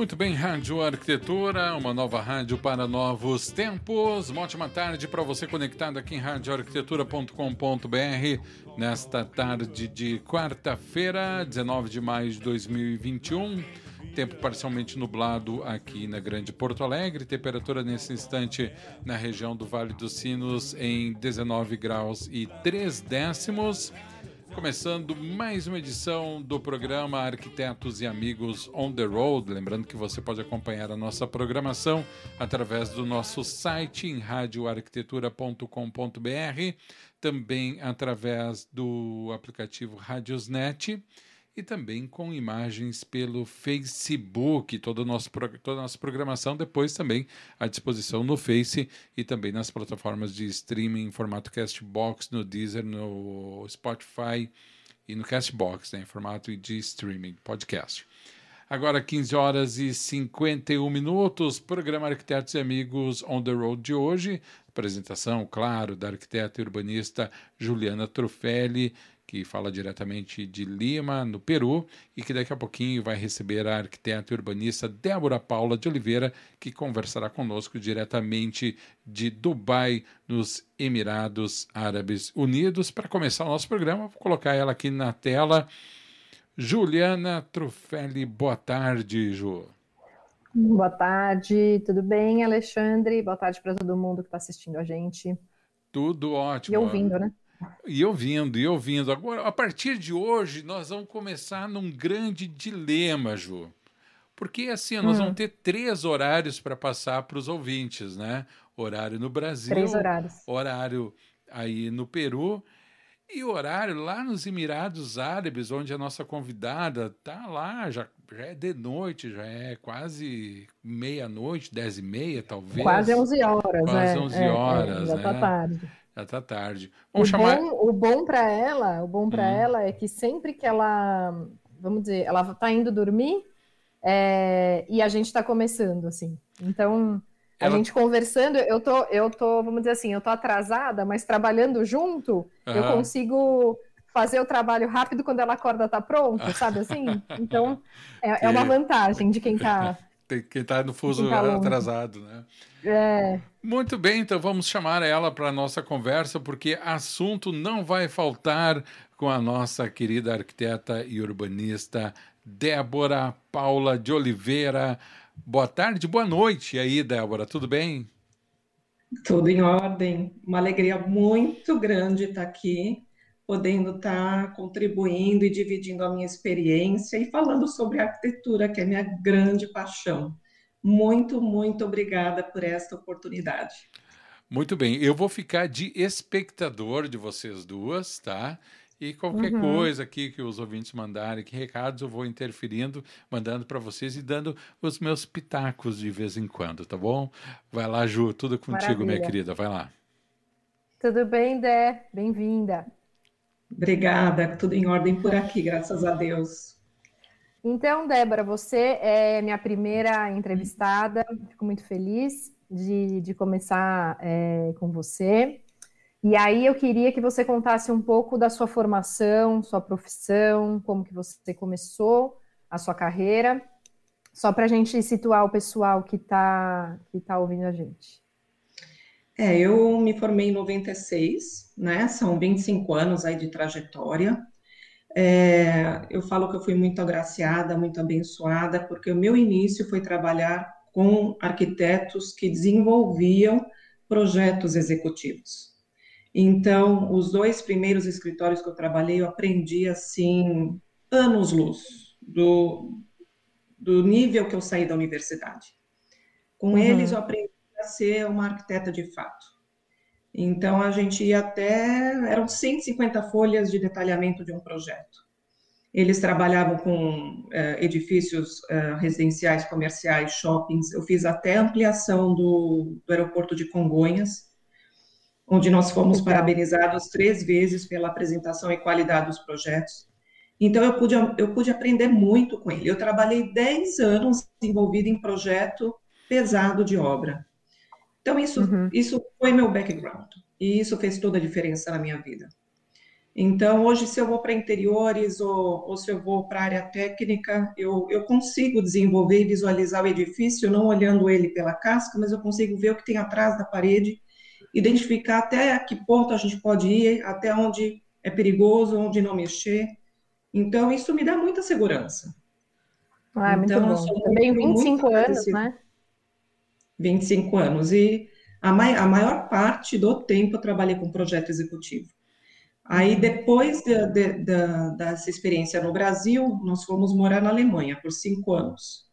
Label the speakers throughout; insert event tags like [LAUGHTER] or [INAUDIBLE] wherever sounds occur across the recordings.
Speaker 1: Muito bem, Rádio Arquitetura, uma nova rádio para novos tempos. Uma ótima tarde para você conectado aqui em radioarquitetura.com.br nesta tarde de quarta-feira, 19 de maio de 2021. Tempo parcialmente nublado aqui na Grande Porto Alegre, temperatura nesse instante na região do Vale dos Sinos em 19 graus e 3 décimos. Começando mais uma edição do programa Arquitetos e Amigos on the Road. Lembrando que você pode acompanhar a nossa programação através do nosso site em radioarquitetura.com.br, também através do aplicativo Radiosnet e também com imagens pelo Facebook, toda a nossa, toda a nossa programação depois também à disposição no Face e também nas plataformas de streaming em formato Castbox, no Deezer, no Spotify e no Castbox, né, em formato de streaming, podcast. Agora 15 horas e 51 minutos, programa Arquitetos e Amigos on the Road de hoje. Apresentação, claro, da arquiteta e urbanista Juliana Trufelli, que fala diretamente de Lima, no Peru, e que daqui a pouquinho vai receber a arquiteta e urbanista Débora Paula de Oliveira, que conversará conosco diretamente de Dubai, nos Emirados Árabes Unidos. Para começar o nosso programa, vou colocar ela aqui na tela. Juliana Trufelli, boa tarde, Ju.
Speaker 2: Boa tarde, tudo bem, Alexandre? Boa tarde para todo mundo que está assistindo a gente.
Speaker 1: Tudo ótimo.
Speaker 2: E ouvindo, né?
Speaker 1: E ouvindo, e ouvindo. Agora, a partir de hoje, nós vamos começar num grande dilema, Ju. Porque assim, nós hum. vamos ter três horários para passar para os ouvintes, né? Horário no Brasil,
Speaker 2: três horários.
Speaker 1: horário aí no Peru e horário lá nos Emirados Árabes, onde a nossa convidada tá lá, já, já é de noite, já é quase meia-noite, dez e meia, talvez.
Speaker 2: Quase onze horas,
Speaker 1: Quase onze
Speaker 2: é,
Speaker 1: horas,
Speaker 2: é, já tá
Speaker 1: né?
Speaker 2: tarde.
Speaker 1: Já tá tarde.
Speaker 2: Vamos o chamar... bom, o bom para ela, o bom para hum. ela é que sempre que ela, vamos dizer, ela tá indo dormir é, e a gente está começando, assim. Então, a ela... gente conversando, eu tô, eu tô, vamos dizer assim, eu tô atrasada, mas trabalhando junto, uhum. eu consigo fazer o trabalho rápido quando ela acorda tá pronto, sabe assim? [LAUGHS] Então, é, é uma vantagem de quem tá
Speaker 1: quem está no fuso tá atrasado, né?
Speaker 2: É.
Speaker 1: Muito bem, então vamos chamar ela para a nossa conversa, porque assunto não vai faltar com a nossa querida arquiteta e urbanista Débora Paula de Oliveira. Boa tarde, boa noite. E aí, Débora, tudo bem?
Speaker 3: Tudo em ordem. Uma alegria muito grande estar aqui podendo estar tá contribuindo e dividindo a minha experiência e falando sobre arquitetura, que é minha grande paixão. Muito, muito obrigada por esta oportunidade.
Speaker 1: Muito bem, eu vou ficar de espectador de vocês duas, tá? E qualquer uhum. coisa aqui que os ouvintes mandarem, que recados eu vou interferindo, mandando para vocês e dando os meus pitacos de vez em quando, tá bom? Vai lá, Ju, tudo contigo, Maravilha. minha querida, vai lá.
Speaker 2: Tudo bem, Dé? Bem-vinda.
Speaker 3: Obrigada, tudo em ordem por aqui, graças a Deus.
Speaker 2: Então, Débora, você é minha primeira entrevistada, fico muito feliz de, de começar é, com você. E aí eu queria que você contasse um pouco da sua formação, sua profissão, como que você começou a sua carreira, só para a gente situar o pessoal que está que tá ouvindo a gente.
Speaker 3: É, eu me formei em 96, né? São 25 anos aí de trajetória. É, eu falo que eu fui muito agraciada, muito abençoada, porque o meu início foi trabalhar com arquitetos que desenvolviam projetos executivos. Então, os dois primeiros escritórios que eu trabalhei, eu aprendi assim, anos-luz do, do nível que eu saí da universidade. Com uhum. eles, eu aprendi ser uma arquiteta de fato. Então, a gente ia até. eram 150 folhas de detalhamento de um projeto. Eles trabalhavam com uh, edifícios uh, residenciais, comerciais, shoppings. Eu fiz até ampliação do, do aeroporto de Congonhas, onde nós fomos parabenizados três vezes pela apresentação e qualidade dos projetos. Então, eu pude, eu pude aprender muito com ele. Eu trabalhei 10 anos envolvido em projeto pesado de obra. Então, isso, uhum. isso foi meu background. E isso fez toda a diferença na minha vida. Então, hoje, se eu vou para interiores ou, ou se eu vou para a área técnica, eu, eu consigo desenvolver e visualizar o edifício, não olhando ele pela casca, mas eu consigo ver o que tem atrás da parede, identificar até que ponto a gente pode ir, até onde é perigoso, onde não mexer. Então, isso me dá muita segurança.
Speaker 2: Ah, muito então, bom. Também 25 anos, né?
Speaker 3: 25 anos. E a, mai a maior parte do tempo eu trabalhei com projeto executivo. Aí, depois de, de, de, dessa experiência no Brasil, nós fomos morar na Alemanha por cinco anos.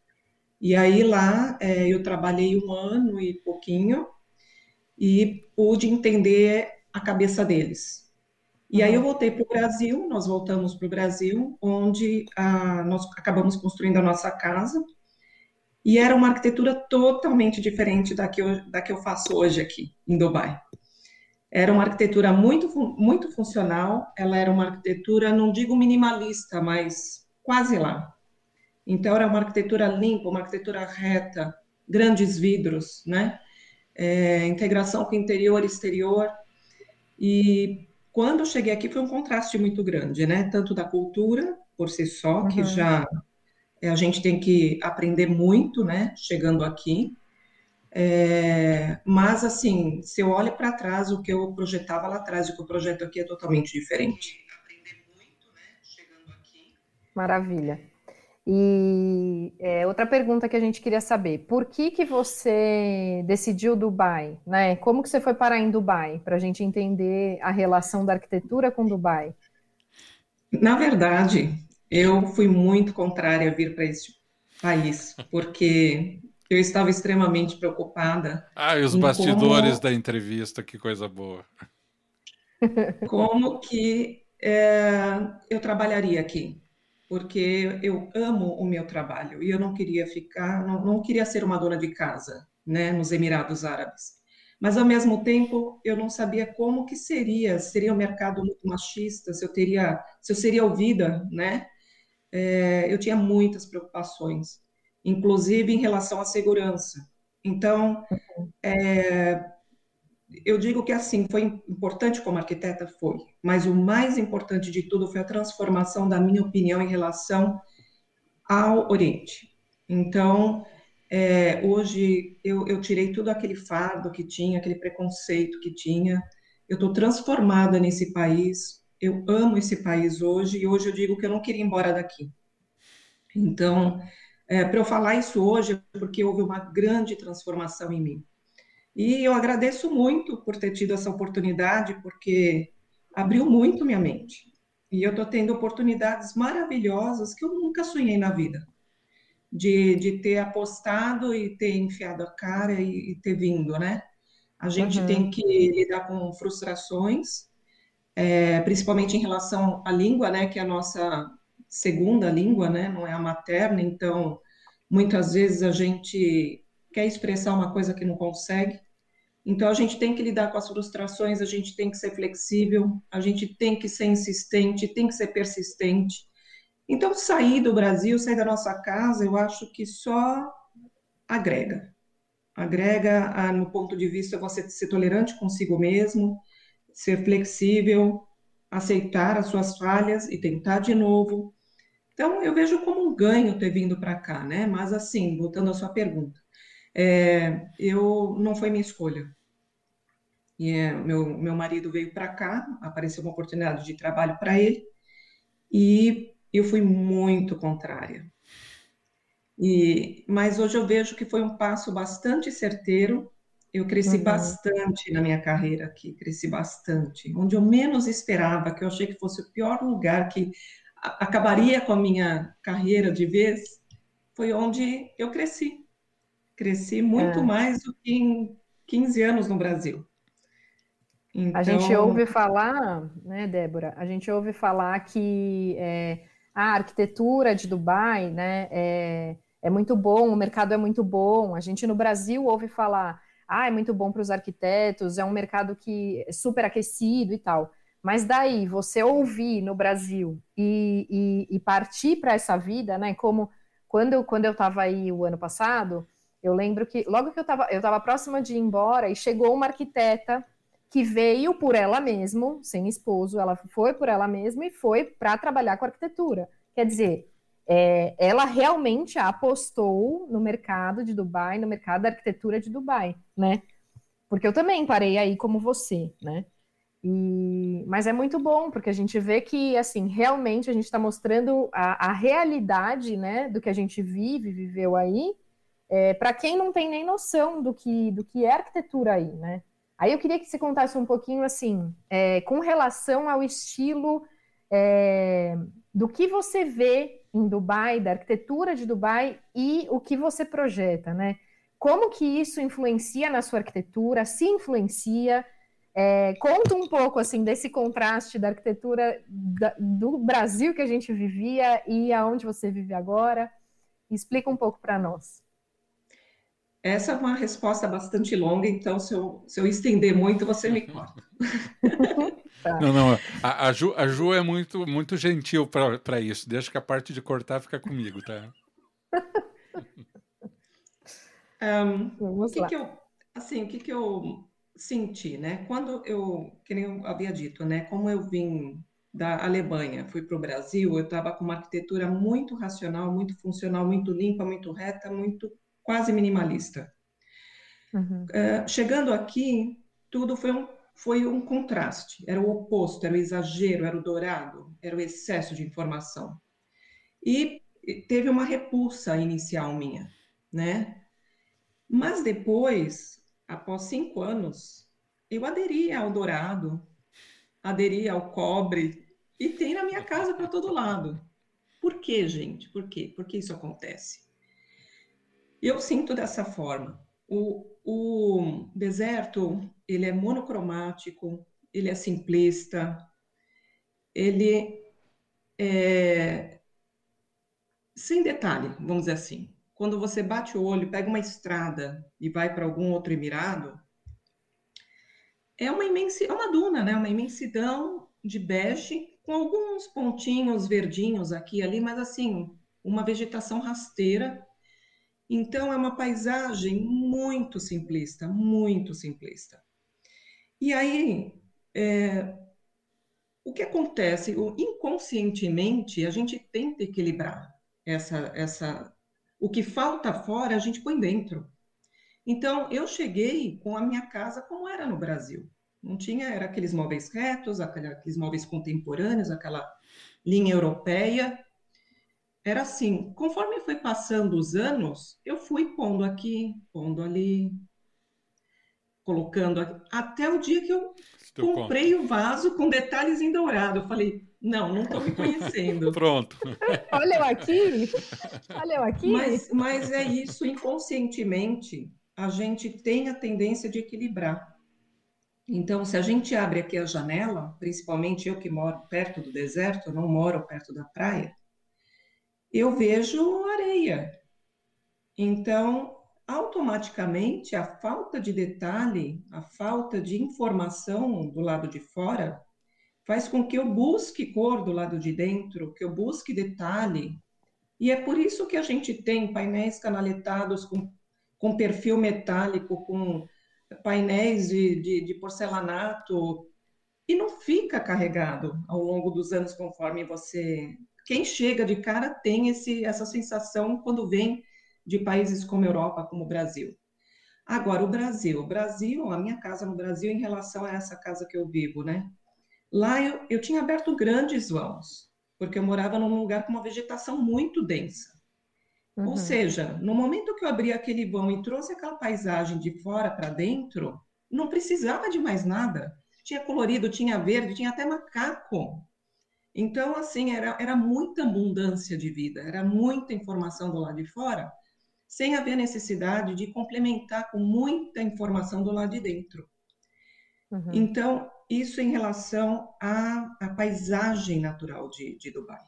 Speaker 3: E aí, lá, é, eu trabalhei um ano e pouquinho e pude entender a cabeça deles. E aí, eu voltei para o Brasil, nós voltamos para o Brasil, onde a, nós acabamos construindo a nossa casa. E era uma arquitetura totalmente diferente da que eu, da que eu faço hoje aqui, em Dubai. Era uma arquitetura muito, muito funcional, ela era uma arquitetura, não digo minimalista, mas quase lá. Então, era uma arquitetura limpa, uma arquitetura reta, grandes vidros, né? É, integração com interior e exterior. E quando eu cheguei aqui foi um contraste muito grande, né? Tanto da cultura por si só, uhum. que já a gente tem que aprender muito, né? Chegando aqui, é, mas, assim, se eu olho para trás, o que eu projetava lá atrás e o que eu projeto aqui é totalmente diferente.
Speaker 2: Maravilha. E é, outra pergunta que a gente queria saber, por que que você decidiu Dubai, né? Como que você foi parar em Dubai, para a gente entender a relação da arquitetura com Dubai?
Speaker 3: Na verdade, eu fui muito contrária a vir para esse país, porque eu estava extremamente preocupada.
Speaker 1: Ah, e os bastidores como... da entrevista, que coisa boa.
Speaker 3: Como que é, eu trabalharia aqui? Porque eu amo o meu trabalho e eu não queria ficar, não, não queria ser uma dona de casa, né, nos Emirados Árabes. Mas ao mesmo tempo eu não sabia como que seria, seria um mercado muito machista, se eu teria, se eu seria ouvida, né? É, eu tinha muitas preocupações inclusive em relação à segurança. Então, é, eu digo que assim, foi importante como arquiteta, foi, mas o mais importante de tudo foi a transformação da minha opinião em relação ao Oriente. Então, é, hoje eu, eu, tirei tudo aquele fardo que tinha, aquele preconceito que tinha, eu estou transformada nesse país, eu amo esse país hoje, e hoje eu digo que eu não queria ir embora daqui. Então, é, para eu falar isso hoje, é porque houve uma grande transformação em mim. E eu agradeço muito por ter tido essa oportunidade, porque abriu muito minha mente. E eu estou tendo oportunidades maravilhosas que eu nunca sonhei na vida. De, de ter apostado e ter enfiado a cara e, e ter vindo, né? A gente uhum. tem que lidar com frustrações, é, principalmente em relação à língua, né? Que é a nossa segunda língua, né? Não é a materna, então muitas vezes a gente quer expressar uma coisa que não consegue. Então a gente tem que lidar com as frustrações, a gente tem que ser flexível, a gente tem que ser insistente, tem que ser persistente. Então sair do Brasil, sair da nossa casa, eu acho que só agrega. Agrega ah, no ponto de vista você ser tolerante consigo mesmo, ser flexível, aceitar as suas falhas e tentar de novo, então, eu vejo como um ganho ter vindo para cá, né? Mas, assim, voltando à sua pergunta, é, eu não foi minha escolha. E é, meu, meu marido veio para cá, apareceu uma oportunidade de trabalho para ele, e eu fui muito contrária. E, mas hoje eu vejo que foi um passo bastante certeiro. Eu cresci uhum. bastante na minha carreira aqui, cresci bastante. Onde eu menos esperava, que eu achei que fosse o pior lugar, que acabaria com a minha carreira de vez, foi onde eu cresci. Cresci muito é. mais do que em 15 anos no Brasil.
Speaker 2: Então... A gente então ouve falar, né, Débora? A gente ouve falar que é, a arquitetura de Dubai, né, é, é muito bom, o mercado é muito bom. A gente no Brasil ouve falar, ah, é muito bom para os arquitetos, é um mercado que é super aquecido e tal. Mas daí você ouvir no Brasil e, e, e partir para essa vida, né? Como quando, quando eu estava aí o ano passado, eu lembro que logo que eu estava eu tava próxima de ir embora e chegou uma arquiteta que veio por ela mesma, sem esposo, ela foi por ela mesma e foi para trabalhar com arquitetura. Quer dizer, é, ela realmente apostou no mercado de Dubai, no mercado da arquitetura de Dubai, né? Porque eu também parei aí como você, né? E, mas é muito bom, porque a gente vê que, assim, realmente a gente está mostrando a, a, realidade, né, do que a gente vive, viveu aí, é, para quem não tem nem noção do que, do que é arquitetura aí, né? Aí eu queria que você contasse um pouquinho, assim, é, com relação ao estilo é, do que você vê em Dubai, da arquitetura de Dubai e o que você projeta, né? Como que isso influencia na sua arquitetura? Se influencia? É, conta um pouco assim desse contraste da arquitetura da, do Brasil que a gente vivia e aonde você vive agora. Explica um pouco para nós.
Speaker 3: Essa é uma resposta bastante longa, então se eu, se eu estender muito, você me [LAUGHS] corta.
Speaker 1: tá. Não, não, a, a, Ju, a Ju é muito, muito gentil para isso. Deixa que a parte de cortar fica comigo, tá? [LAUGHS]
Speaker 3: um, Vamos o que, lá. que eu, assim, o que, que eu senti, né? Quando eu, que nem eu havia dito, né? Como eu vim da Alemanha, fui para o Brasil, eu estava com uma arquitetura muito racional, muito funcional, muito limpa, muito reta, muito quase minimalista. Uhum. Uh, chegando aqui, tudo foi um, foi um contraste, era o oposto, era o exagero, era o dourado, era o excesso de informação. E teve uma repulsa inicial minha, né? Mas depois, após cinco anos, eu aderi ao dourado, aderi ao cobre e tem na minha casa para todo lado. Por quê, gente? Por quê? Por que isso acontece? Eu sinto dessa forma. O, o deserto, ele é monocromático, ele é simplista, ele é sem detalhe, vamos dizer assim. Quando você bate o olho, pega uma estrada e vai para algum outro emirado, é uma imensidão, é uma duna, né? Uma imensidão de bege com alguns pontinhos verdinhos aqui e ali, mas assim, uma vegetação rasteira então, é uma paisagem muito simplista, muito simplista. E aí, é, o que acontece? O, inconscientemente, a gente tenta equilibrar essa, essa. O que falta fora, a gente põe dentro. Então, eu cheguei com a minha casa como era no Brasil. Não tinha, era aqueles móveis retos, aqueles móveis contemporâneos, aquela linha europeia, era assim, conforme foi passando os anos, eu fui pondo aqui, pondo ali, colocando aqui, até o dia que eu Estou comprei conta. o vaso com detalhes em dourado. Eu falei, não, não estou me conhecendo. [LAUGHS]
Speaker 1: Pronto.
Speaker 2: Olha eu aqui, olha eu aqui.
Speaker 3: Mas, mas é isso, inconscientemente, a gente tem a tendência de equilibrar. Então, se a gente abre aqui a janela, principalmente eu que moro perto do deserto, eu não moro perto da praia, eu vejo areia. Então, automaticamente, a falta de detalhe, a falta de informação do lado de fora, faz com que eu busque cor do lado de dentro, que eu busque detalhe. E é por isso que a gente tem painéis canaletados com, com perfil metálico, com painéis de, de, de porcelanato, e não fica carregado ao longo dos anos conforme você quem chega de cara tem esse, essa sensação quando vem de países como Europa, como o Brasil. Agora, o Brasil. O Brasil, a minha casa no Brasil, em relação a essa casa que eu vivo, né? Lá eu, eu tinha aberto grandes vãos, porque eu morava num lugar com uma vegetação muito densa. Uhum. Ou seja, no momento que eu abri aquele vão e trouxe aquela paisagem de fora para dentro, não precisava de mais nada. Tinha colorido, tinha verde, tinha até macaco. Então, assim, era, era muita abundância de vida, era muita informação do lado de fora, sem haver necessidade de complementar com muita informação do lado de dentro. Uhum. Então, isso em relação à, à paisagem natural de, de Dubai.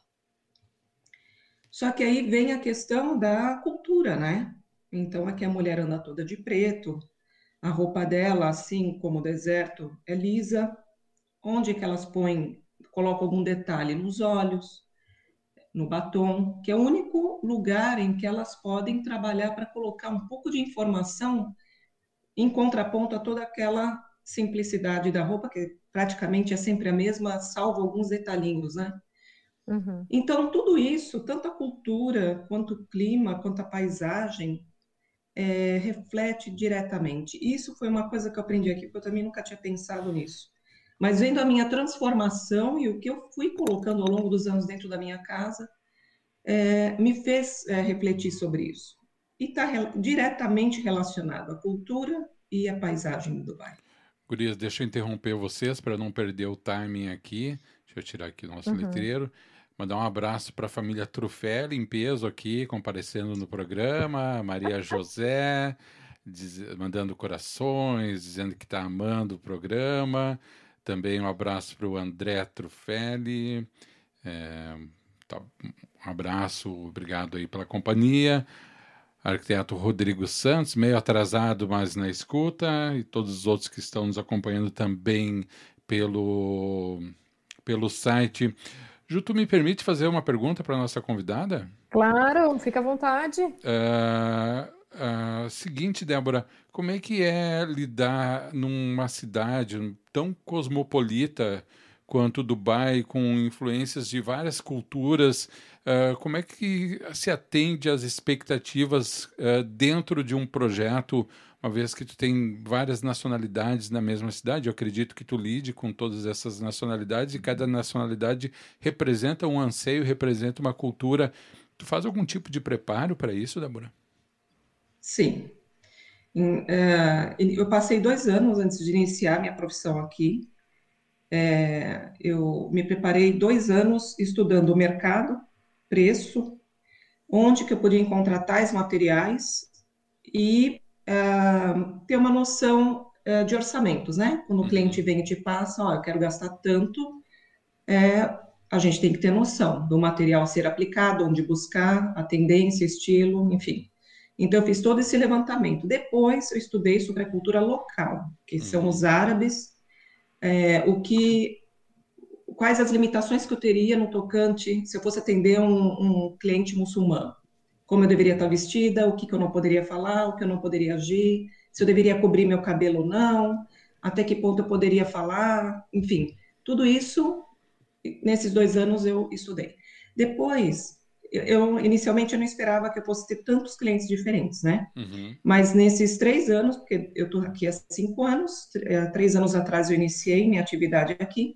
Speaker 3: Só que aí vem a questão da cultura, né? Então, aqui a mulher anda toda de preto, a roupa dela, assim como o deserto, é lisa. Onde que elas põem, colocam algum detalhe nos olhos, no batom, que é o único lugar em que elas podem trabalhar para colocar um pouco de informação em contraponto a toda aquela simplicidade da roupa, que praticamente é sempre a mesma, salvo alguns detalhinhos, né? Uhum. Então, tudo isso, tanto a cultura, quanto o clima, quanto a paisagem, é, reflete diretamente. Isso foi uma coisa que eu aprendi aqui, porque eu também nunca tinha pensado nisso. Mas vendo a minha transformação e o que eu fui colocando ao longo dos anos dentro da minha casa, é, me fez é, refletir sobre isso. E está re diretamente relacionado à cultura e à paisagem do Dubai.
Speaker 1: Gurias, deixa eu interromper vocês para não perder o timing aqui. Deixa eu tirar aqui o nosso uhum. letreiro. Mandar um abraço para a família Trufelli em peso aqui, comparecendo no programa. Maria [LAUGHS] José, diz, mandando corações, dizendo que está amando o programa. Também um abraço para o André Trufelli. É, tá, um abraço, obrigado aí pela companhia. Arquiteto Rodrigo Santos, meio atrasado, mas na escuta, e todos os outros que estão nos acompanhando também pelo, pelo site. Ju, tu me permite fazer uma pergunta para a nossa convidada?
Speaker 2: Claro, fica à vontade.
Speaker 1: Uh, uh, seguinte, Débora, como é que é lidar numa cidade tão cosmopolita quanto Dubai, com influências de várias culturas? Uh, como é que se atende às expectativas dentro de um projeto uma vez que tu tem várias nacionalidades na mesma cidade, eu acredito que tu lide com todas essas nacionalidades e cada nacionalidade representa um anseio, representa uma cultura. Tu faz algum tipo de preparo para isso, Débora?
Speaker 3: Sim. Uh, eu passei dois anos antes de iniciar minha profissão aqui. É, eu me preparei dois anos estudando o mercado, preço, onde que eu podia encontrar tais materiais e ter uma noção de orçamentos, né? Quando o cliente uhum. vem e te passa, ó, eu quero gastar tanto, é, a gente tem que ter noção do material ser aplicado, onde buscar, a tendência, estilo, enfim. Então, eu fiz todo esse levantamento. Depois, eu estudei sobre a cultura local, que uhum. são os árabes, é, o que, quais as limitações que eu teria no tocante se eu fosse atender um, um cliente muçulmano como eu deveria estar vestida, o que, que eu não poderia falar, o que eu não poderia agir, se eu deveria cobrir meu cabelo ou não, até que ponto eu poderia falar, enfim, tudo isso nesses dois anos eu estudei. Depois, eu inicialmente eu não esperava que eu fosse ter tantos clientes diferentes, né? Uhum. Mas nesses três anos, porque eu estou aqui há cinco anos, é, três anos atrás eu iniciei minha atividade aqui,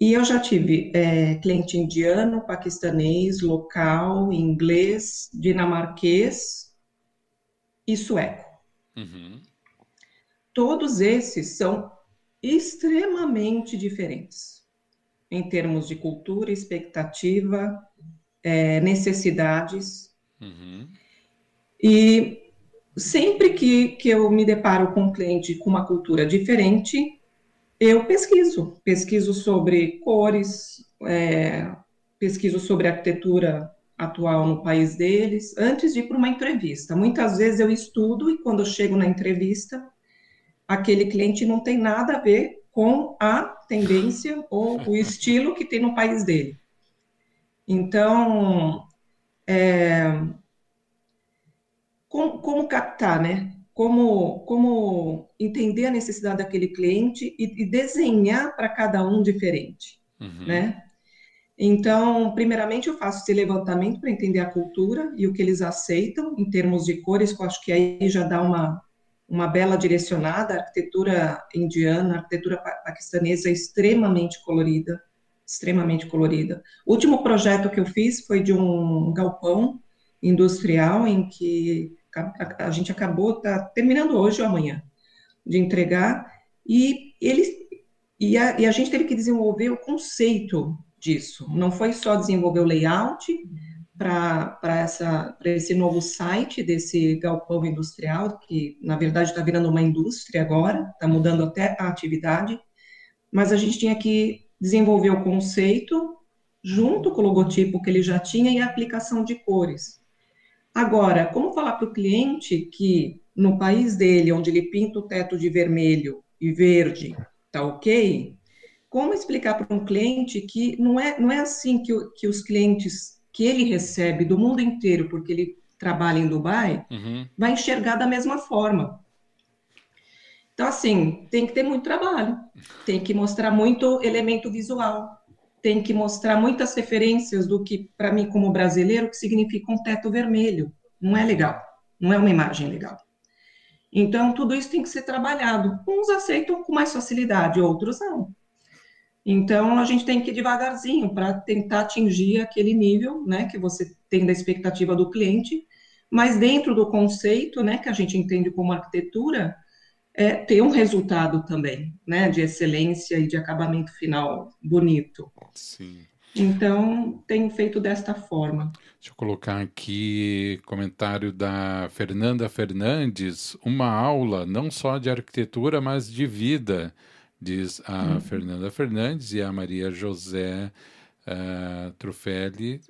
Speaker 3: e eu já tive é, cliente indiano, paquistanês, local, inglês, dinamarquês e sueco. Uhum. Todos esses são extremamente diferentes em termos de cultura, expectativa, é, necessidades. Uhum. E sempre que, que eu me deparo com um cliente com uma cultura diferente, eu pesquiso, pesquiso sobre cores, é, pesquiso sobre arquitetura atual no país deles, antes de ir para uma entrevista. Muitas vezes eu estudo e quando eu chego na entrevista, aquele cliente não tem nada a ver com a tendência ou o [LAUGHS] estilo que tem no país dele. Então, é, como, como captar, né? como, como entender a necessidade daquele cliente e, e desenhar para cada um diferente, uhum. né? Então, primeiramente, eu faço esse levantamento para entender a cultura e o que eles aceitam em termos de cores, que eu acho que aí já dá uma, uma bela direcionada. A arquitetura indiana, a arquitetura paquistanesa é extremamente colorida, extremamente colorida. O último projeto que eu fiz foi de um galpão industrial em que a, gente acabou, tá terminando hoje ou amanhã de entregar, e eles e a, e a gente teve que desenvolver o conceito disso. Não foi só desenvolver o layout para esse novo site desse galpão industrial, que na verdade está virando uma indústria agora, está mudando até a atividade, mas a gente tinha que desenvolver o conceito junto com o logotipo que ele já tinha e a aplicação de cores. Agora, como falar para o cliente que no país dele, onde ele pinta o teto de vermelho e verde, tá ok? Como explicar para um cliente que não é, não é assim que, que os clientes que ele recebe do mundo inteiro, porque ele trabalha em Dubai, uhum. vai enxergar da mesma forma. Então, assim, tem que ter muito trabalho, tem que mostrar muito elemento visual, tem que mostrar muitas referências do que, para mim, como brasileiro, que significa um teto vermelho. Não é legal, não é uma imagem legal. Então, tudo isso tem que ser trabalhado. Uns aceitam com mais facilidade, outros não. Então, a gente tem que ir devagarzinho para tentar atingir aquele nível, né, que você tem da expectativa do cliente, mas dentro do conceito, né, que a gente entende como arquitetura, é ter um resultado também, né, de excelência e de acabamento final bonito.
Speaker 1: Sim.
Speaker 3: Então, tenho feito desta forma.
Speaker 1: Deixa eu colocar aqui comentário da Fernanda Fernandes, uma aula não só de arquitetura, mas de vida diz a uhum. Fernanda Fernandes e a Maria José uh, Trufelli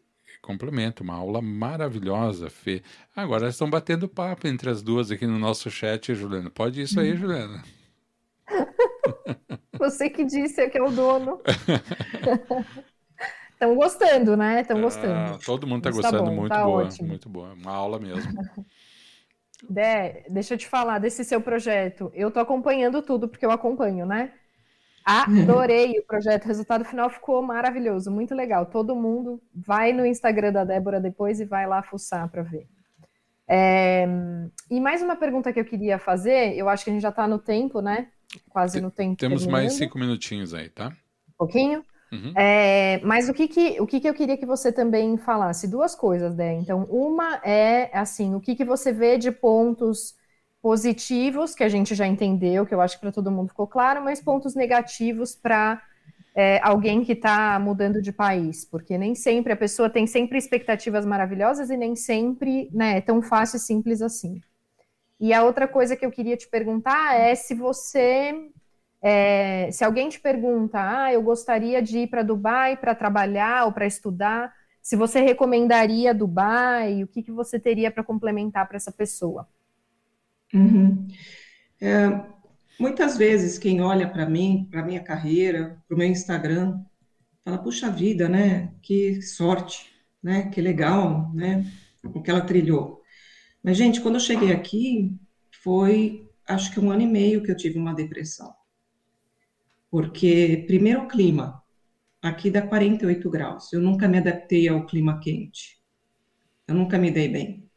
Speaker 1: complementa, uma aula maravilhosa, Fê. Agora estão batendo papo entre as duas aqui no nosso chat, Juliana. Pode isso aí, uhum. Juliana. [LAUGHS]
Speaker 2: Você que disse é que é o dono. [LAUGHS] Estão gostando, né? Estão ah, gostando. Ah,
Speaker 1: todo mundo está gostando, tá bom, muito tá boa, ótimo. muito boa. Uma aula mesmo. [LAUGHS]
Speaker 2: Dé, deixa eu te falar desse seu projeto. Eu tô acompanhando tudo, porque eu acompanho, né? Adorei o projeto, o resultado final ficou maravilhoso, muito legal. Todo mundo vai no Instagram da Débora depois e vai lá fuçar para ver. É... E mais uma pergunta que eu queria fazer, eu acho que a gente já está no tempo, né? Quase no tempo.
Speaker 1: Temos terminando. mais cinco minutinhos aí, tá?
Speaker 2: Um pouquinho? Uhum. É, mas o que, que, o que, que eu queria que você também falasse? Duas coisas, Dé. Então, uma é assim, o que, que você vê de pontos positivos, que a gente já entendeu, que eu acho que para todo mundo ficou claro, mas pontos negativos para é, alguém que está mudando de país, porque nem sempre a pessoa tem sempre expectativas maravilhosas e nem sempre né, é tão fácil e simples assim. E a outra coisa que eu queria te perguntar é se você, é, se alguém te pergunta, ah, eu gostaria de ir para Dubai para trabalhar ou para estudar, se você recomendaria Dubai, o que, que você teria para complementar para essa pessoa?
Speaker 3: Uhum. É, muitas vezes quem olha para mim, para minha carreira, para o meu Instagram, fala, puxa vida, né? Que sorte, né? Que legal, né? O que ela trilhou. Mas, gente, quando eu cheguei aqui, foi acho que um ano e meio que eu tive uma depressão. Porque, primeiro, o clima. Aqui dá 48 graus. Eu nunca me adaptei ao clima quente. Eu nunca me dei bem.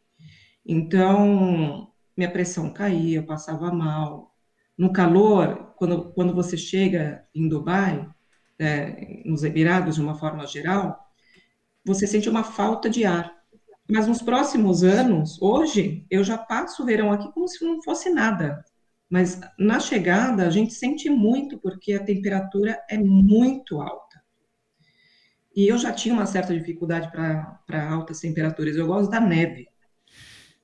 Speaker 3: Então, minha pressão caía, eu passava mal. No calor, quando, quando você chega em Dubai, é, nos Emirados de uma forma geral, você sente uma falta de ar. Mas nos próximos anos, hoje, eu já passo o verão aqui como se não fosse nada. Mas na chegada, a gente sente muito, porque a temperatura é muito alta. E eu já tinha uma certa dificuldade para altas temperaturas. Eu gosto da neve.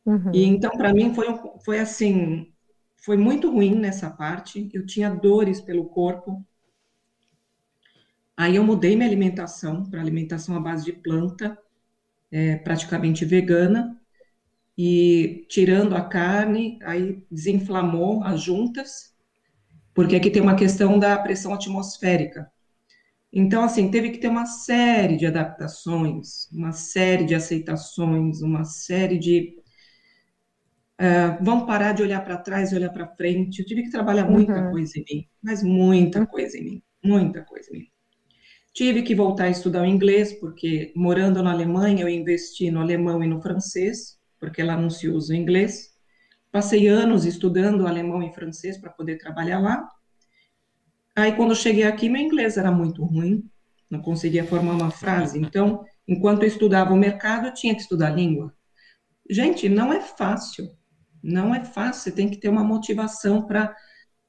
Speaker 3: Uhum. E então, para mim, foi, foi assim, foi muito ruim nessa parte. Eu tinha dores pelo corpo. Aí eu mudei minha alimentação para alimentação à base de planta, é, praticamente vegana, e tirando a carne, aí desinflamou as juntas, porque aqui tem uma questão da pressão atmosférica. Então, assim, teve que ter uma série de adaptações, uma série de aceitações, uma série de Uh, vamos parar de olhar para trás e olhar para frente. Eu tive que trabalhar muita uhum. coisa em mim, mas muita coisa em mim, muita coisa em mim. Tive que voltar a estudar o inglês, porque morando na Alemanha eu investi no alemão e no francês, porque lá não se usa o inglês. Passei anos estudando alemão e francês para poder trabalhar lá. Aí quando cheguei aqui, meu inglês era muito ruim, não conseguia formar uma frase. Então, enquanto eu estudava o mercado, eu tinha que estudar a língua. Gente, não é fácil não é fácil, você tem que ter uma motivação para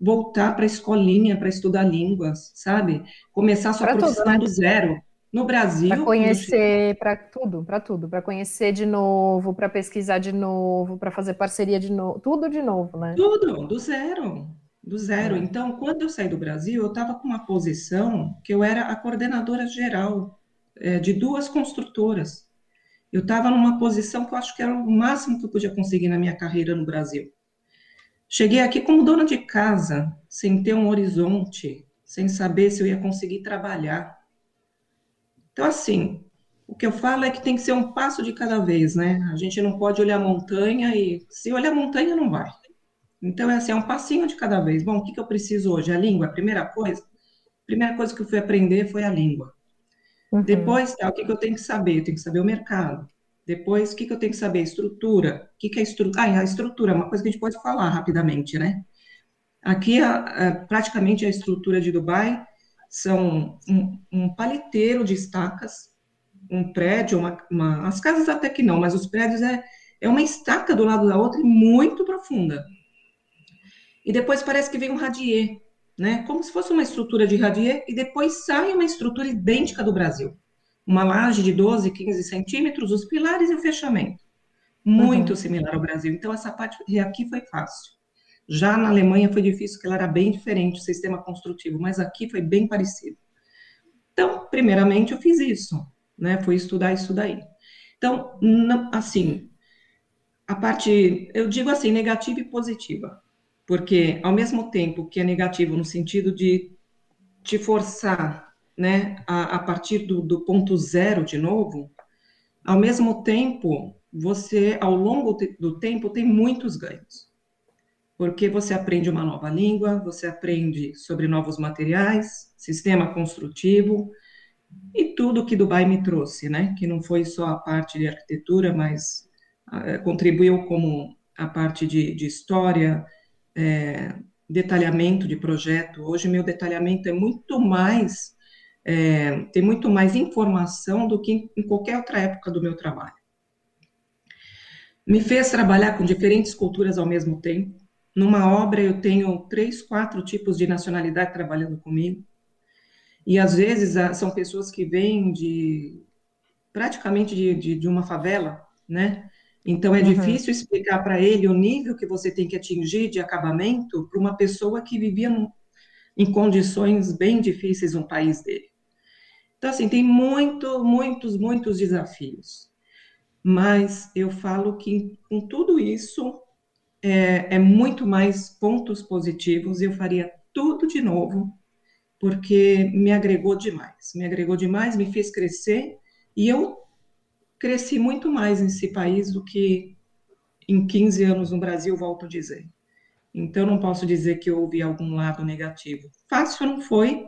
Speaker 3: voltar para a escolinha, para estudar línguas, sabe? Começar sua pra profissão tudo, né? do zero. No Brasil.
Speaker 2: Para conhecer, para tudo, para tudo. Para conhecer de novo, para pesquisar de novo, para fazer parceria de novo. Tudo de novo, né?
Speaker 3: Tudo, do zero. Do zero. É. Então, quando eu saí do Brasil, eu estava com uma posição que eu era a coordenadora geral é, de duas construtoras. Eu estava numa posição que eu acho que era o máximo que eu podia conseguir na minha carreira no Brasil. Cheguei aqui como dona de casa, sem ter um horizonte, sem saber se eu ia conseguir trabalhar. Então, assim, o que eu falo é que tem que ser um passo de cada vez, né? A gente não pode olhar a montanha e se olhar a montanha não vai. Então, é assim, é um passinho de cada vez. Bom, o que, que eu preciso hoje? A língua, a primeira coisa. A primeira coisa que eu fui aprender foi a língua. Uhum. Depois, tá, o que, que eu tenho que saber? Eu tenho que saber o mercado. Depois, o que, que eu tenho que saber? Estrutura. O que, que é estrutura? Ah, a estrutura é uma coisa que a gente pode falar rapidamente, né? Aqui, a, a, praticamente, a estrutura de Dubai são um, um paliteiro de estacas, um prédio, uma, uma, as casas até que não, mas os prédios é, é uma estaca do lado da outra e muito profunda. E depois parece que vem um radier, né? Como se fosse uma estrutura de radier, e depois sai uma estrutura idêntica do Brasil uma laje de 12, 15 centímetros, os pilares e o fechamento. Muito uhum. similar ao Brasil. Então, essa parte aqui foi fácil. Já na Alemanha foi difícil, porque ela era bem diferente, o sistema construtivo, mas aqui foi bem parecido. Então, primeiramente, eu fiz isso, né? Fui estudar isso daí. Então, não, assim, a parte, eu digo assim, negativa e positiva, porque ao mesmo tempo que é negativo no sentido de te forçar né, a, a partir do, do, ponto zero de novo, ao mesmo tempo, você, ao longo do tempo, tem muitos ganhos. Porque você aprende uma nova língua, você aprende sobre novos materiais, sistema construtivo, e tudo que Dubai me trouxe, né? Que não foi só a parte de arquitetura, mas uh, contribuiu como a parte de, de história, é, detalhamento de projeto. Hoje meu detalhamento é muito mais é, tem muito mais informação do que em qualquer outra época do meu trabalho. Me fez trabalhar com diferentes culturas ao mesmo tempo. Numa obra, eu tenho três, quatro tipos de nacionalidade trabalhando comigo. E às vezes são pessoas que vêm de praticamente de, de, de uma favela, né? Então é uhum. difícil explicar para ele o nível que você tem que atingir de acabamento para uma pessoa que vivia num, em condições bem difíceis no país dele. Então, assim, tem muito, muitos, muitos desafios. Mas eu falo que com tudo isso é, é muito mais pontos positivos. Eu faria tudo de novo, porque me agregou demais. Me agregou demais, me fez crescer e eu cresci muito mais nesse país do que em 15 anos no Brasil, volto a dizer. Então, não posso dizer que houve algum lado negativo. Fácil não foi,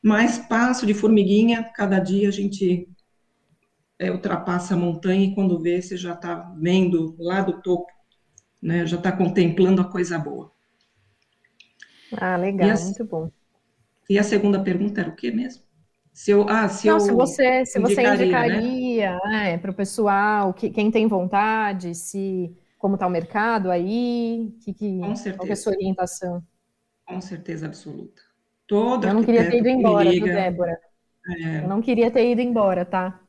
Speaker 3: mas passo de formiguinha, cada dia a gente é, ultrapassa a montanha e quando vê, você já está vendo lá do topo, né? Já está contemplando a coisa boa.
Speaker 2: Ah, legal, a, muito bom.
Speaker 3: E a segunda pergunta era o que mesmo? Se eu, ah, se
Speaker 2: Não,
Speaker 3: eu
Speaker 2: se você, se você indicaria né? Para o pessoal, que, quem tem vontade, se como está o mercado aí, que, que,
Speaker 3: Com certeza.
Speaker 2: qual é a sua orientação?
Speaker 3: Com certeza absoluta. Todo
Speaker 2: eu não queria ter ido embora, liga, Débora? É, eu não queria ter ido embora, tá?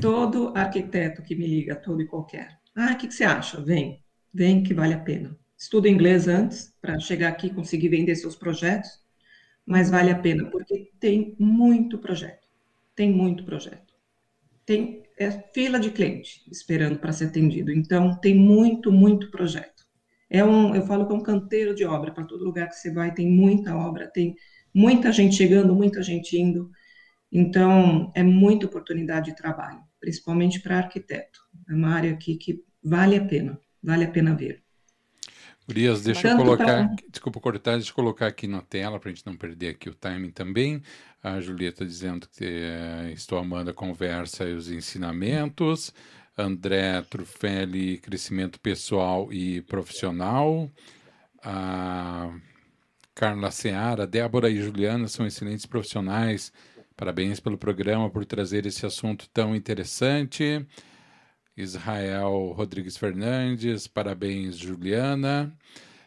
Speaker 3: Todo arquiteto que me liga, todo e qualquer. Ah, o que, que você acha? Vem, vem que vale a pena. Estuda inglês antes, para chegar aqui e conseguir vender seus projetos, mas vale a pena, porque tem muito projeto. Tem muito projeto. Tem é, fila de cliente esperando para ser atendido. Então, tem muito, muito projeto. É um, eu falo que é um canteiro de obra, para todo lugar que você vai tem muita obra, tem muita gente chegando, muita gente indo. Então, é muita oportunidade de trabalho, principalmente para arquiteto. É uma área aqui que vale a pena, vale a pena ver.
Speaker 1: Urias, deixa Tanto eu colocar, pra... desculpa cortar, deixa eu colocar aqui na tela para a gente não perder aqui o timing também. A Julieta dizendo que é, estou amando a conversa e os ensinamentos. André Trufelli, crescimento pessoal e profissional. A Carla Seara, Débora e Juliana são excelentes profissionais. Parabéns pelo programa, por trazer esse assunto tão interessante. Israel Rodrigues Fernandes, parabéns, Juliana.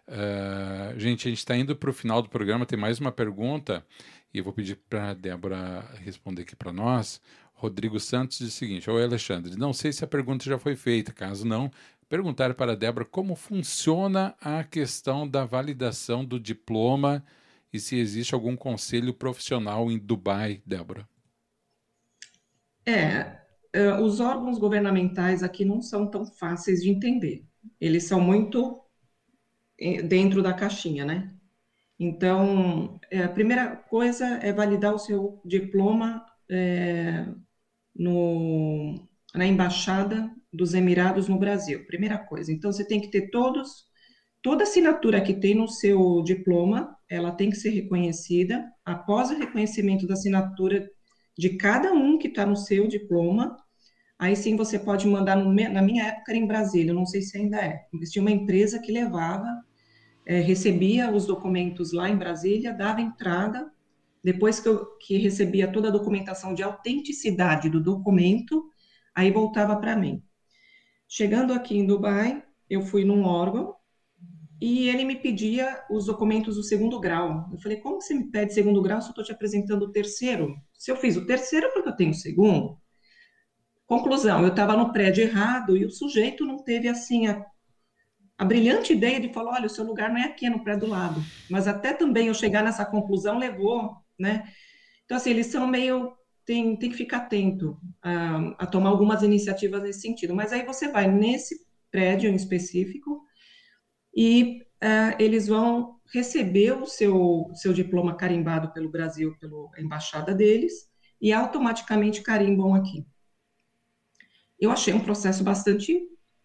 Speaker 1: Uh, gente, a gente está indo para o final do programa, tem mais uma pergunta, e eu vou pedir para a Débora responder aqui para nós. Rodrigo Santos diz o seguinte: Oi, Alexandre. Não sei se a pergunta já foi feita. Caso não, perguntar para a Débora como funciona a questão da validação do diploma e se existe algum conselho profissional em Dubai, Débora.
Speaker 3: É, é, os órgãos governamentais aqui não são tão fáceis de entender. Eles são muito eh, dentro da caixinha, né? Então, é, a primeira coisa é validar o seu diploma é, no, na Embaixada dos Emirados no Brasil. Primeira coisa. Então, você tem que ter todos, toda assinatura que tem no seu diploma, ela tem que ser reconhecida. Após o reconhecimento da assinatura de cada um que está no seu diploma, aí sim você pode mandar, no, na minha época era em Brasília, não sei se ainda é, existia uma empresa que levava é, recebia os documentos lá em Brasília, dava entrada, depois que, eu, que recebia toda a documentação de autenticidade do documento, aí voltava para mim. Chegando aqui em Dubai, eu fui num órgão e ele me pedia os documentos do segundo grau. Eu falei, como você me pede segundo grau se eu estou te apresentando o terceiro? Se eu fiz o terceiro, é porque eu tenho o segundo. Conclusão, eu estava no prédio errado e o sujeito não teve, assim, a a brilhante ideia de falar, olha, o seu lugar não é aqui, é no prédio do lado. Mas até também eu chegar nessa conclusão levou, né? Então, assim, eles são meio... Tem, tem que ficar atento a, a tomar algumas iniciativas nesse sentido. Mas aí você vai nesse prédio em específico e uh, eles vão receber o seu, seu diploma carimbado pelo Brasil, pela embaixada deles, e automaticamente carimbam aqui. Eu achei um processo bastante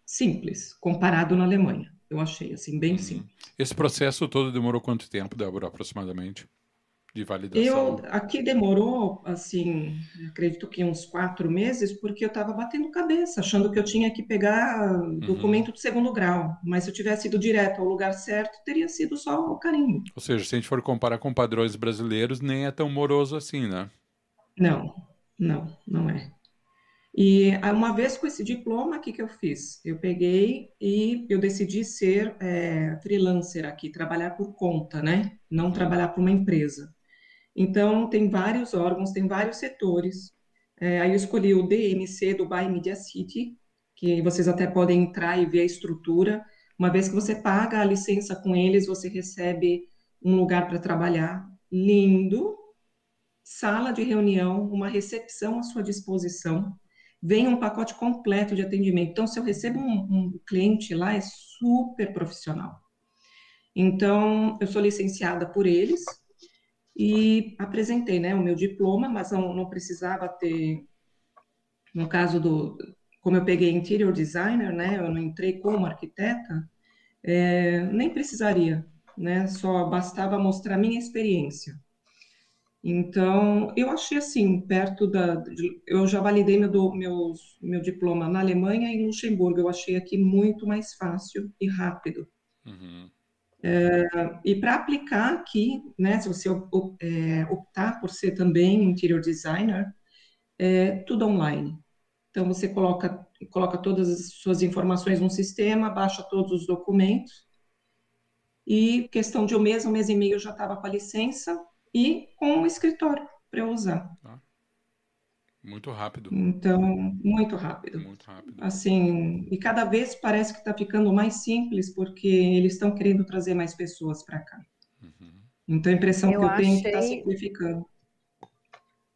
Speaker 3: simples, comparado na Alemanha. Eu achei, assim, bem uhum. simples.
Speaker 1: Esse processo todo demorou quanto tempo, Débora, aproximadamente? De validação?
Speaker 3: Eu, aqui demorou, assim, acredito que uns quatro meses, porque eu estava batendo cabeça, achando que eu tinha que pegar uhum. documento de segundo grau. Mas se eu tivesse ido direto ao lugar certo, teria sido só o carimbo.
Speaker 1: Ou seja, se a gente for comparar com padrões brasileiros, nem é tão moroso assim, né?
Speaker 3: Não, não, não é. E uma vez com esse diploma, o que, que eu fiz? Eu peguei e eu decidi ser é, freelancer aqui, trabalhar por conta, né? Não trabalhar para uma empresa. Então, tem vários órgãos, tem vários setores. É, aí eu escolhi o DMC, Dubai Media City, que vocês até podem entrar e ver a estrutura. Uma vez que você paga a licença com eles, você recebe um lugar para trabalhar lindo, sala de reunião, uma recepção à sua disposição vem um pacote completo de atendimento. Então, se eu recebo um, um cliente lá, é super profissional. Então, eu sou licenciada por eles e apresentei né, o meu diploma, mas não, não precisava ter, no caso do, como eu peguei interior designer, né, eu não entrei como arquiteta, é, nem precisaria, né, só bastava mostrar minha experiência. Então, eu achei assim, perto da. Eu já validei meu, meu, meu diploma na Alemanha e em Luxemburgo. Eu achei aqui muito mais fácil e rápido. Uhum. E para aplicar aqui, né, se você é, optar por ser também interior designer, é tudo online. Então, você coloca, coloca todas as suas informações no sistema, baixa todos os documentos, e questão de um mês, um mês e meio, eu já estava com a licença, e com o escritório para eu usar.
Speaker 1: Ah, muito rápido.
Speaker 3: Então, muito rápido.
Speaker 1: Muito rápido.
Speaker 3: Assim, e cada vez parece que está ficando mais simples porque eles estão querendo trazer mais pessoas para cá. Uhum. Então, a impressão eu que eu tenho é que está simplificando.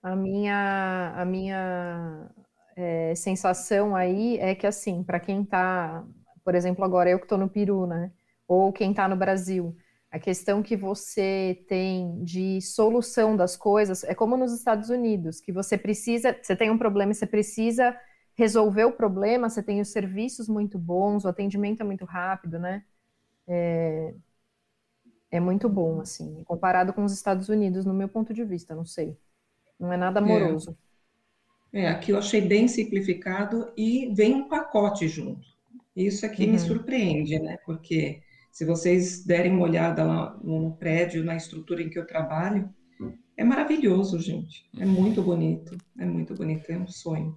Speaker 2: A minha, a minha é, sensação aí é que, assim, para quem está, por exemplo, agora eu que estou no Peru, né? Ou quem está no Brasil, a questão que você tem de solução das coisas é como nos Estados Unidos, que você precisa, você tem um problema e você precisa resolver o problema, você tem os serviços muito bons, o atendimento é muito rápido, né? É, é muito bom, assim, comparado com os Estados Unidos, no meu ponto de vista, não sei. Não é nada amoroso.
Speaker 3: É, é aqui eu achei bem simplificado e vem um pacote junto. Isso aqui uhum. me surpreende, né? Porque se vocês derem uma olhada lá no prédio, na estrutura em que eu trabalho, é maravilhoso, gente. É muito bonito. É muito bonito. É um sonho.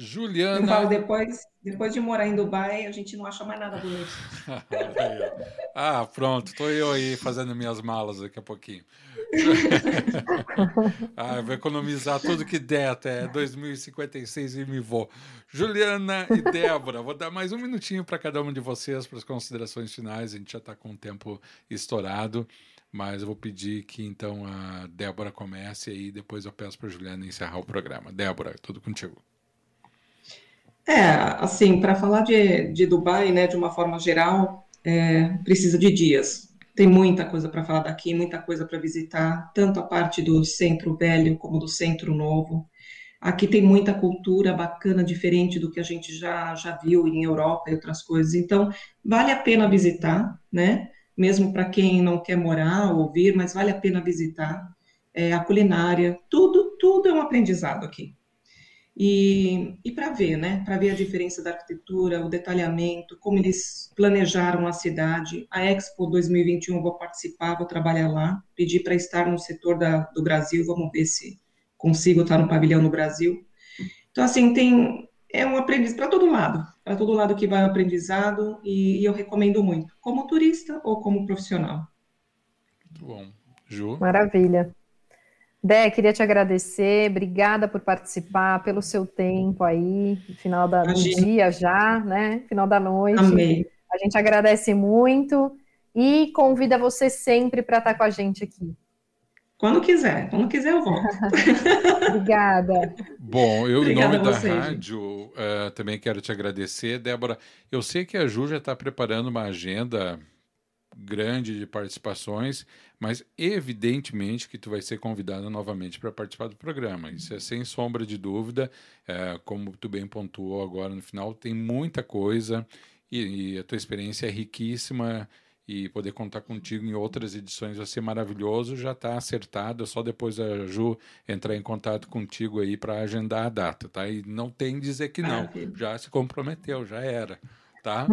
Speaker 1: Juliana. Eu
Speaker 3: falo, depois, depois de morar em Dubai, a gente não acha mais nada bonito. [LAUGHS]
Speaker 1: ah, pronto. Estou eu aí fazendo minhas malas daqui a pouquinho. [LAUGHS] ah, vou economizar tudo que der até 2056 e me vou. Juliana e Débora, vou dar mais um minutinho para cada uma de vocês para as considerações finais. A gente já está com o tempo estourado, mas eu vou pedir que então a Débora comece aí, depois eu peço para a Juliana encerrar o programa. Débora, tudo contigo.
Speaker 3: É, assim, para falar de, de Dubai, né, de uma forma geral, é, precisa de dias. Tem muita coisa para falar daqui, muita coisa para visitar, tanto a parte do centro velho como do centro novo. Aqui tem muita cultura bacana, diferente do que a gente já, já viu em Europa e outras coisas. Então, vale a pena visitar, né? Mesmo para quem não quer morar ou vir, mas vale a pena visitar. É, a culinária, tudo, tudo é um aprendizado aqui. E, e para ver, né? Para ver a diferença da arquitetura, o detalhamento, como eles planejaram a cidade. A Expo 2021 vou participar, vou trabalhar lá. Pedi para estar no setor da, do Brasil, vamos ver se consigo estar no pavilhão no Brasil. Então, assim, tem é um aprendizado para todo lado, para todo lado que vai o aprendizado, e, e, eu recomendo muito, como turista ou como profissional.
Speaker 1: Muito bom. Ju?
Speaker 2: Maravilha. Dé, queria te agradecer, obrigada por participar, pelo seu tempo aí, final da, do dia já, né? Final da noite.
Speaker 3: Amei.
Speaker 2: A gente agradece muito e convida você sempre para estar com a gente aqui.
Speaker 3: Quando quiser, quando quiser eu volto. [LAUGHS]
Speaker 2: Obrigada.
Speaker 1: Bom, eu em nome da rádio uh, também quero te agradecer, Débora. Eu sei que a Ju já está preparando uma agenda grande de participações, mas evidentemente que tu vai ser convidada novamente para participar do programa. Isso é sem sombra de dúvida. É, como tu bem pontuou agora no final, tem muita coisa e, e a tua experiência é riquíssima e poder contar contigo em outras edições vai ser maravilhoso. Já está acertado, é só depois a Ju entrar em contato contigo aí para agendar a data, tá? E não tem dizer que não, já se comprometeu, já era tá?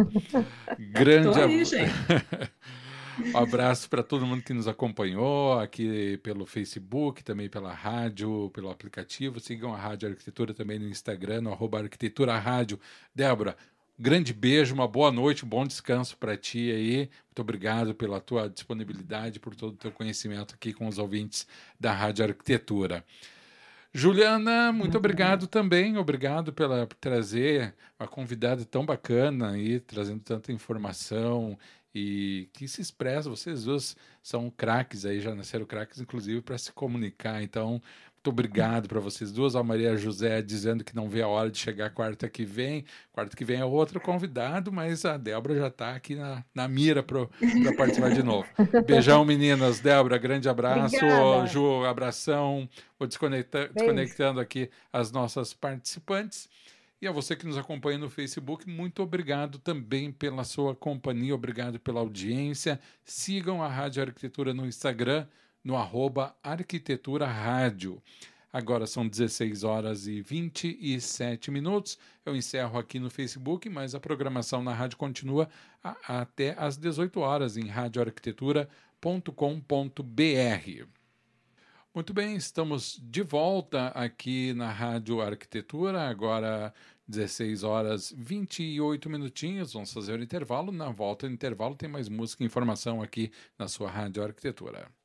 Speaker 1: Grande
Speaker 3: aí, [LAUGHS]
Speaker 1: um abraço para todo mundo que nos acompanhou aqui pelo Facebook, também pela rádio, pelo aplicativo. Sigam a Rádio Arquitetura também no Instagram, no arroba Arquitetura Rádio. Débora, grande beijo, uma boa noite, um bom descanso para ti aí. Muito obrigado pela tua disponibilidade, por todo o teu conhecimento aqui com os ouvintes da Rádio Arquitetura. Juliana, muito obrigado também. Obrigado pela, por trazer uma convidada tão bacana aí, trazendo tanta informação e que se expressa. Vocês duas são craques aí, já nasceram craques, inclusive, para se comunicar. Então, muito obrigado para vocês duas. A Maria José dizendo que não vê a hora de chegar quarta que vem. Quarta que vem é outro convidado, mas a Débora já está aqui na, na mira para participar de novo. Beijão, meninas. Débora, grande abraço. Obrigada. Ju, abração. Vou desconecta, desconectando aqui as nossas participantes. E a você que nos acompanha no Facebook, muito obrigado também pela sua companhia, obrigado pela audiência. Sigam a Rádio Arquitetura no Instagram no arroba Arquitetura Rádio. Agora são 16 horas e 27 minutos. Eu encerro aqui no Facebook, mas a programação na rádio continua a, até às 18 horas em radioarquitetura.com.br. Muito bem, estamos de volta aqui na Rádio Arquitetura, agora 16 horas 28 minutinhos. Vamos fazer o intervalo. Na volta do intervalo tem mais música e informação aqui na sua Rádio Arquitetura.